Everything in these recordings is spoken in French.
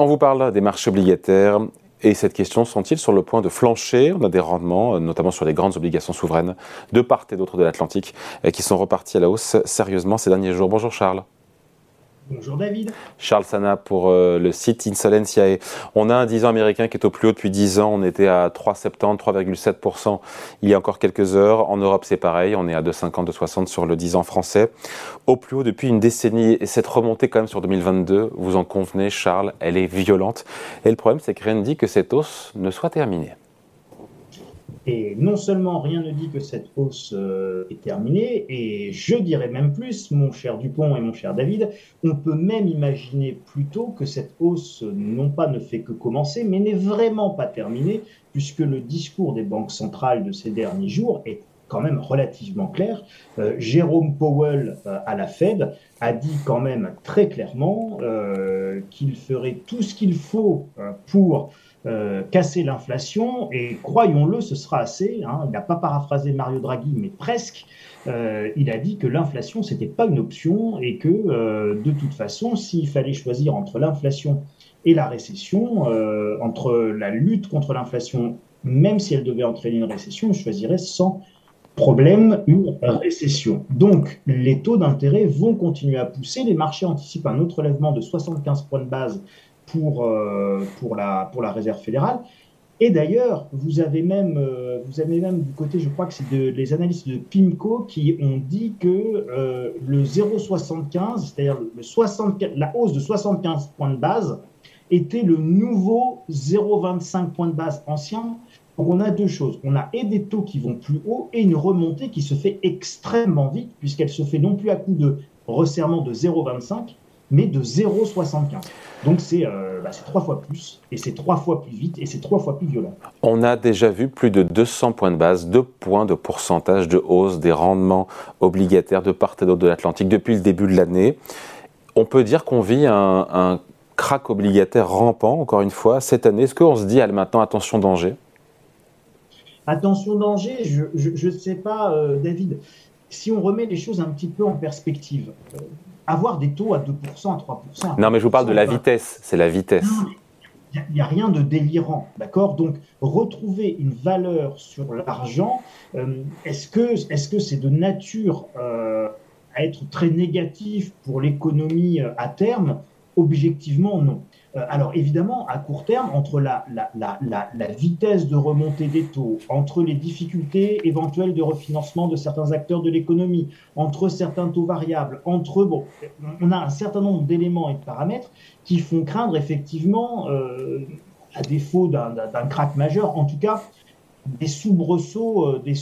On vous parle des marchés obligataires. Et cette question sont-ils sur le point de flancher? On a des rendements, euh, notamment sur les grandes obligations souveraines, de part et d'autre de l'Atlantique, qui sont repartis à la hausse sérieusement ces derniers jours. Bonjour Charles. Bonjour David. Charles Sana pour euh, le site Insolentiae. On a un 10 ans américain qui est au plus haut depuis 10 ans. On était à 3,70, 3,7% il y a encore quelques heures. En Europe, c'est pareil. On est à 2,50, 2,60% sur le 10 ans français. Au plus haut depuis une décennie. Et cette remontée quand même sur 2022, vous en convenez, Charles, elle est violente. Et le problème, c'est que rien ne dit que cette hausse ne soit terminée. Et non seulement rien ne dit que cette hausse euh, est terminée, et je dirais même plus, mon cher Dupont et mon cher David, on peut même imaginer plutôt que cette hausse non pas ne fait que commencer, mais n'est vraiment pas terminée, puisque le discours des banques centrales de ces derniers jours est quand même relativement clair. Euh, Jérôme Powell euh, à la Fed a dit quand même très clairement qu'il ferait tout ce qu'il faut pour euh, casser l'inflation, et croyons-le, ce sera assez. Hein. il n'a pas paraphrasé Mario Draghi, mais presque. Euh, il a dit que l'inflation, c'était pas une option et que euh, de toute façon, s'il fallait choisir entre l'inflation et la récession, entre la lutte contre l'inflation, même si elle devait entraîner une récession, je choisirais sans problème une récession. Donc, les taux d'intérêt vont continuer à pousser. Les marchés anticipent un autre relèvement de 75 points de base pour, euh, pour, la, pour la réserve fédérale. Et d'ailleurs, vous avez même, euh, vous avez même du côté, je crois que c'est de, les analystes de PIMCO qui ont dit que euh, le 0,75, c'est-à-dire le la hausse de 75 points de base, était le nouveau 0,25 points de base ancien. Donc on a deux choses. On a et des taux qui vont plus haut et une remontée qui se fait extrêmement vite, puisqu'elle se fait non plus à coup de resserrement de 0,25, mais de 0,75. Donc euh, bah, c'est trois fois plus, et c'est trois fois plus vite, et c'est trois fois plus violent. On a déjà vu plus de 200 points de base, 2 points de pourcentage de hausse des rendements obligataires de part et d'autre de l'Atlantique depuis le début de l'année. On peut dire qu'on vit un, un crack obligataire rampant, encore une fois, cette année. Est-ce qu'on se dit, maintenant, attention danger? Attention danger, je ne sais pas, euh, David. Si on remet les choses un petit peu en perspective, euh, avoir des taux à 2%, à 3%. non, mais je vous parle de la vitesse, c'est la vitesse. Il n'y a, rien de délirant, d'accord? Donc, retrouver une valeur sur l'argent, euh, est-ce que c'est -ce c'est de nature euh, à être très négatif pour l'économie à terme? Objectivement, non. Euh, alors évidemment, à court terme, entre la, vitesse de remontée des taux, entre les difficultés éventuelles de refinancement de certains acteurs de l'économie, entre certains taux variables, entre... Bon, on a un certain nombre d'éléments et de paramètres qui font craindre effectivement, euh, à défaut d'un crack majeur, en tout cas, des soubresauts, euh, des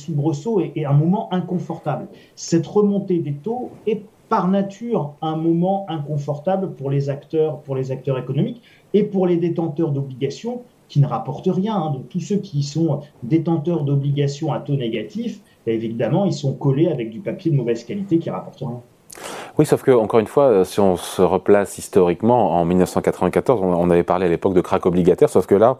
et un moment inconfortable. Cette remontée des taux est par nature un moment inconfortable pour les acteurs, pour les acteurs économiques et pour les détenteurs d'obligations qui ne rapportent rien. Hein. Tous ceux qui sont détenteurs d'obligations à taux négatif, évidemment, ils sont collés avec du papier de mauvaise qualité qui rapporte rien. Oui, sauf que, encore une fois, si on se replace historiquement, en 1994, on, avait parlé à l'époque de crack obligataire, sauf que là,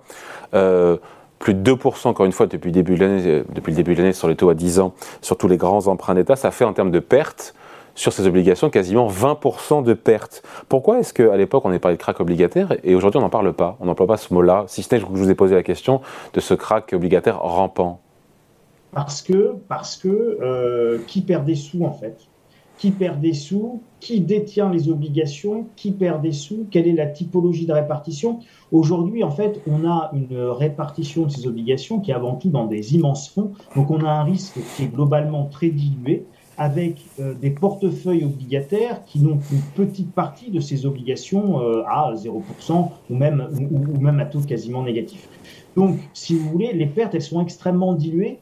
euh, plus de 2%, encore une fois, l'année, depuis le début de l'année sur les taux à 10 ans, sur tous les grands emprunts d'État, ça fait en termes de pertes sur ces obligations quasiment 20% de pertes. Pourquoi est-ce qu'à l'époque on est parlé de crack obligataire et aujourd'hui on n'en parle pas? On n'emploie pas ce mot-là, si ce n'est que je vous ai posé la question de ce crack obligataire rampant. Parce que, parce que euh, qui perd des sous en fait? Qui perd des sous? Qui détient les obligations? Qui perd des sous? Quelle est la typologie de répartition? Aujourd'hui, en fait, on a une répartition de ces obligations qui est avant tout dans des immenses fonds. Donc on a un risque qui est globalement très dilué avec euh, des portefeuilles obligataires qui n'ont qu'une petite partie de ces obligations euh, à 0% ou même, ou, même à taux quasiment négatif. Donc, si vous voulez, les pertes, elles sont extrêmement diluées.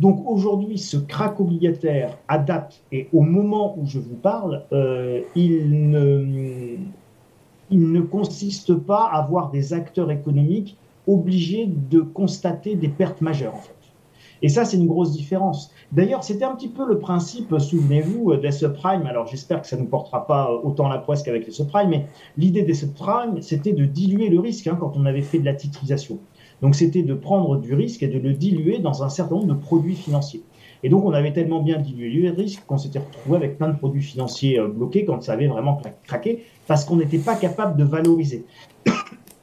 Donc aujourd'hui, ce crack obligataire à date et au moment où je vous parle, euh, il, ne, il ne consiste pas à avoir des acteurs économiques obligés de constater des pertes majeures. Et ça, c'est une grosse différence. D'ailleurs, c'était un petit peu le principe, souvenez-vous, des subprimes. Alors, j'espère que ça ne nous portera pas autant la poisse qu'avec les subprimes, mais l'idée des subprimes, c'était de diluer le risque hein, quand on avait fait de la titrisation. Donc, c'était de prendre du risque et de le diluer dans un certain nombre de produits financiers. Et donc, on avait tellement bien dilué le risque qu'on s'était retrouvé avec plein de produits financiers euh, bloqués quand ça avait vraiment craqué, parce qu'on n'était pas capable de valoriser.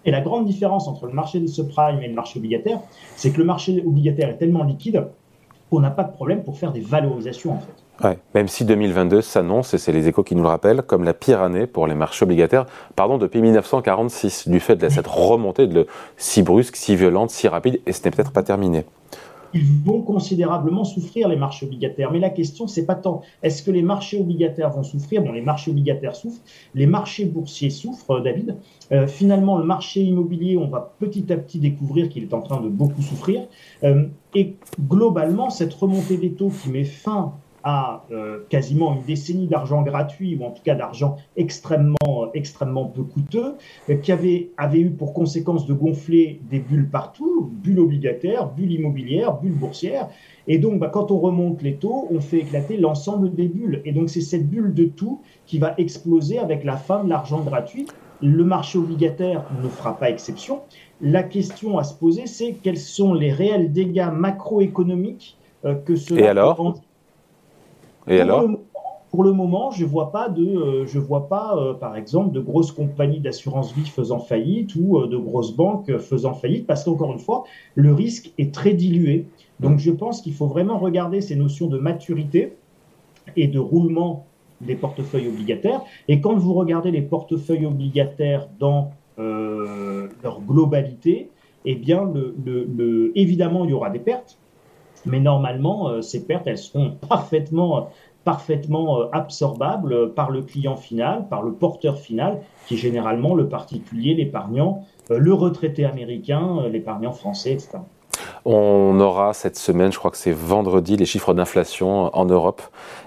Et la grande différence entre le marché des subprimes et le marché obligataire, c'est que le marché obligataire est tellement liquide qu'on n'a pas de problème pour faire des valorisations en fait. Même si 2022 s'annonce, et c'est les échos qui nous le rappellent, comme la pire année pour les marchés obligataires, pardon, depuis 1946, du fait de cette remontée de si brusque, si violente, si rapide, et ce n'est peut-être pas terminé ils vont considérablement souffrir, les marchés obligataires. Mais la question, c'est pas tant est-ce que les marchés obligataires vont souffrir? Bon, les marchés obligataires souffrent, les marchés boursiers souffrent, euh, David. Euh, finalement, le marché immobilier, on va petit à petit découvrir qu'il est en train de beaucoup souffrir. Euh, et globalement, cette remontée des taux qui met fin à euh, quasiment une décennie d'argent gratuit, ou en tout cas d'argent extrêmement, euh, extrêmement peu coûteux, euh, qui avait, avait eu pour conséquence de gonfler des bulles partout, bulles obligataires, bulles immobilières, bulles boursières. Et donc, bah, quand on remonte les taux, on fait éclater l'ensemble des bulles. Et donc, c'est cette bulle de tout qui va exploser avec la fin de l'argent gratuit. Le marché obligataire ne fera pas exception. La question à se poser, c'est quels sont les réels dégâts macroéconomiques que cela Et alors? Et pour alors le, Pour le moment, je vois pas de, euh, je vois pas, euh, par exemple, de grosses compagnies d'assurance vie faisant faillite ou euh, de grosses banques faisant faillite, parce qu'encore une fois, le risque est très dilué. Donc, je pense qu'il faut vraiment regarder ces notions de maturité et de roulement des portefeuilles obligataires. Et quand vous regardez les portefeuilles obligataires dans leur globalité, eh bien, le, le, évidemment, il y aura des pertes, mais normalement, euh, ces pertes, elles seront parfaitement, euh, absorbables par le client final, par le porteur final, qui est généralement le particulier, l'épargnant, euh, le retraité américain, l'épargnant français, etc. On aura cette semaine, je crois que c'est vendredi, les chiffres d'inflation en Europe.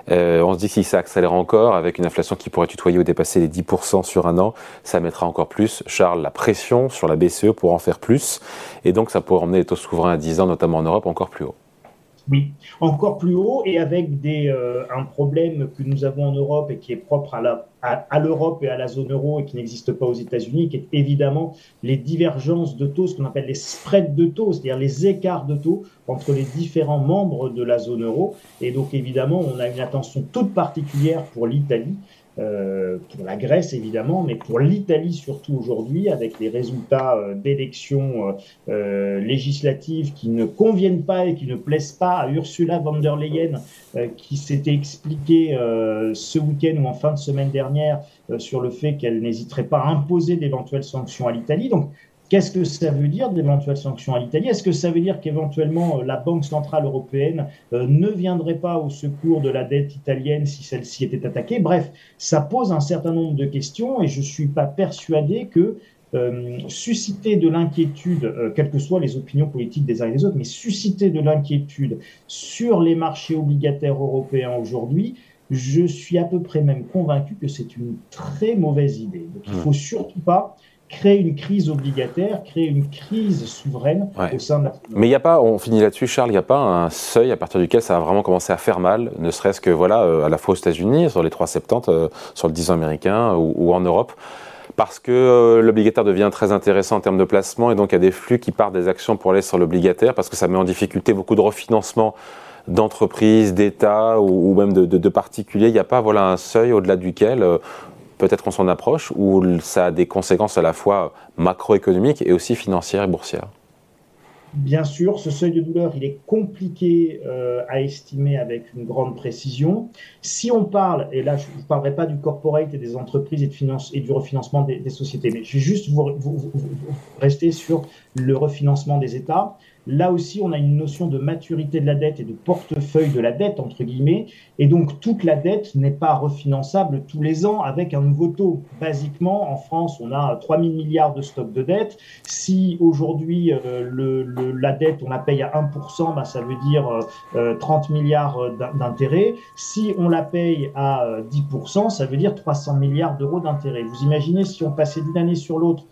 on se dit que si ça accélère encore, avec une inflation qui pourrait tutoyer ou dépasser les 10% sur un an, ça mettra encore plus, Charles, la pression sur la BCE pour en faire plus. Et donc ça pourrait emmener les taux souverains à 10 ans, notamment en Europe, encore plus haut. Oui, encore plus haut et avec des, euh, un problème que nous avons en Europe et qui est propre à, la, à, l'Europe et à la zone euro et qui n'existe pas aux États-Unis, qui est évidemment les divergences de taux, ce qu'on appelle les spreads de taux, c'est-à-dire les écarts de taux entre les différents membres de la zone euro. Et donc évidemment, on a une attention toute particulière pour l'Italie euh, pour la Grèce évidemment, mais pour l'Italie surtout aujourd'hui, avec les résultats euh, d'élections euh, législatives qui ne conviennent pas et qui ne plaisent pas à Ursula von der Leyen, qui s'était expliqué ce week-end ou en fin de semaine dernière sur le fait qu'elle n'hésiterait pas à imposer d'éventuelles sanctions à l'Italie. Qu'est-ce que ça veut dire d'éventuelles sanctions à l'Italie? Est-ce que ça veut dire qu'éventuellement euh, la Banque centrale européenne euh, ne viendrait pas au secours de la dette italienne si celle-ci était attaquée? Bref, ça pose un certain nombre de questions et je ne suis pas persuadé que euh, susciter de l'inquiétude, quelles que soient les opinions politiques des uns et des autres, mais susciter de l'inquiétude sur les marchés obligataires européens aujourd'hui, je suis à peu près même convaincu que c'est une très mauvaise idée. Donc il ne mmh. faut surtout pas créer une crise obligataire, créer une crise souveraine au sein de la. Mais il n'y a pas, on finit là-dessus, Charles, il n'y a pas un seuil à partir duquel ça va vraiment commencer à faire mal, ne serait-ce que voilà, euh, à la fois aux États-Unis, sur les 3,70, euh, sur le 10 ans américain ou, en Europe parce que euh, l'obligataire devient très intéressant en termes de placement et donc il y a des flux qui partent des actions pour aller sur l'obligataire parce que ça met en difficulté beaucoup de refinancement d'entreprises, d'États ou, même de, particuliers. Il n'y a pas voilà un seuil au-delà duquel peut-être on s'en approche, ou ça a des conséquences à la fois macroéconomiques et aussi financières et boursières Bien sûr, ce seuil de douleur, il est compliqué euh, à estimer avec une grande précision. Si on parle, et là je ne parlerai pas du corporate et des entreprises et, de finance, et du refinancement des, sociétés, mais je vais juste vous, rester sur le refinancement des États. Là aussi, on a une notion de maturité de la dette et de portefeuille de la dette, entre guillemets. Et donc, toute la dette n'est pas refinançable tous les ans avec un nouveau taux. Basiquement, en France, on a 3 000 milliards de stock de dette. Si aujourd'hui, euh, la dette, on la paye à 1%, bah, ça veut dire 30 euh, milliards d'intérêts. Si on la paye à 10%, ça veut dire 300 milliards d'euros d'intérêts. Vous imaginez si on passait d'une année sur l'autre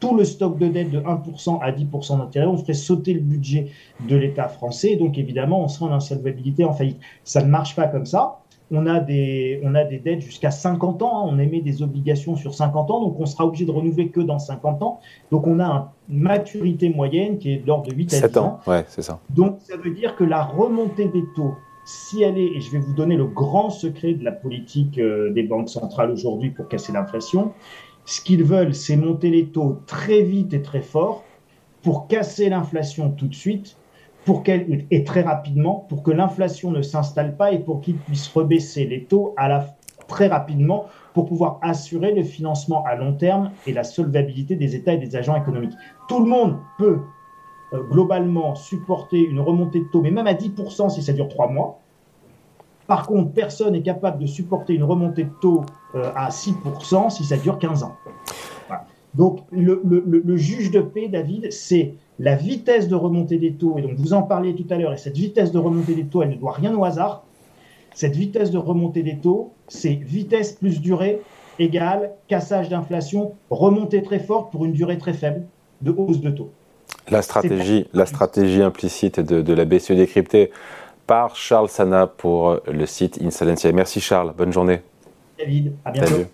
tout le stock de dette de 1% à 10% d'intérêt, on ferait sauter le budget de l'État français. Donc évidemment, on serait en insolvabilité, en faillite. Ça ne marche pas comme ça. On a des, on a des dettes jusqu'à 50 ans. Hein. On émet des obligations sur 50 ans. Donc on sera obligé de renouveler que dans 50 ans. Donc on a une maturité moyenne qui est de l'ordre de 8 à 10 ans. Ouais, c'est ça. Donc ça veut dire que la remontée des taux, si elle est, et je vais vous donner le grand secret de la politique euh, des banques centrales aujourd'hui pour casser l'inflation, Ce qu'ils veulent, c'est monter les taux très vite et très fort pour casser l'inflation tout de suite pour et très rapidement pour que l'inflation ne s'installe pas et pour qu'ils puissent rebaisser les taux très rapidement pour pouvoir assurer le financement à long terme et la solvabilité des États et des agents économiques. Tout le monde peut euh, globalement supporter une remontée de taux, mais même à 10% si ça dure trois mois. Par contre, personne n'est capable de supporter une remontée de taux euh, à 6% si ça dure 15 ans. Donc, le, le, juge de paix, David, c'est la vitesse de remontée des taux. Et donc, vous en parliez tout à l'heure, et cette vitesse de remontée des taux, elle ne doit rien au hasard. Cette vitesse de remontée des taux, c'est vitesse plus durée égale cassage d'inflation, remontée très forte pour une durée très faible de hausse de taux. La stratégie, la stratégie implicite de, de la BCE décryptée par Charles Sana pour le site Insolentiel. Merci Charles, bonne journée. David, à bientôt.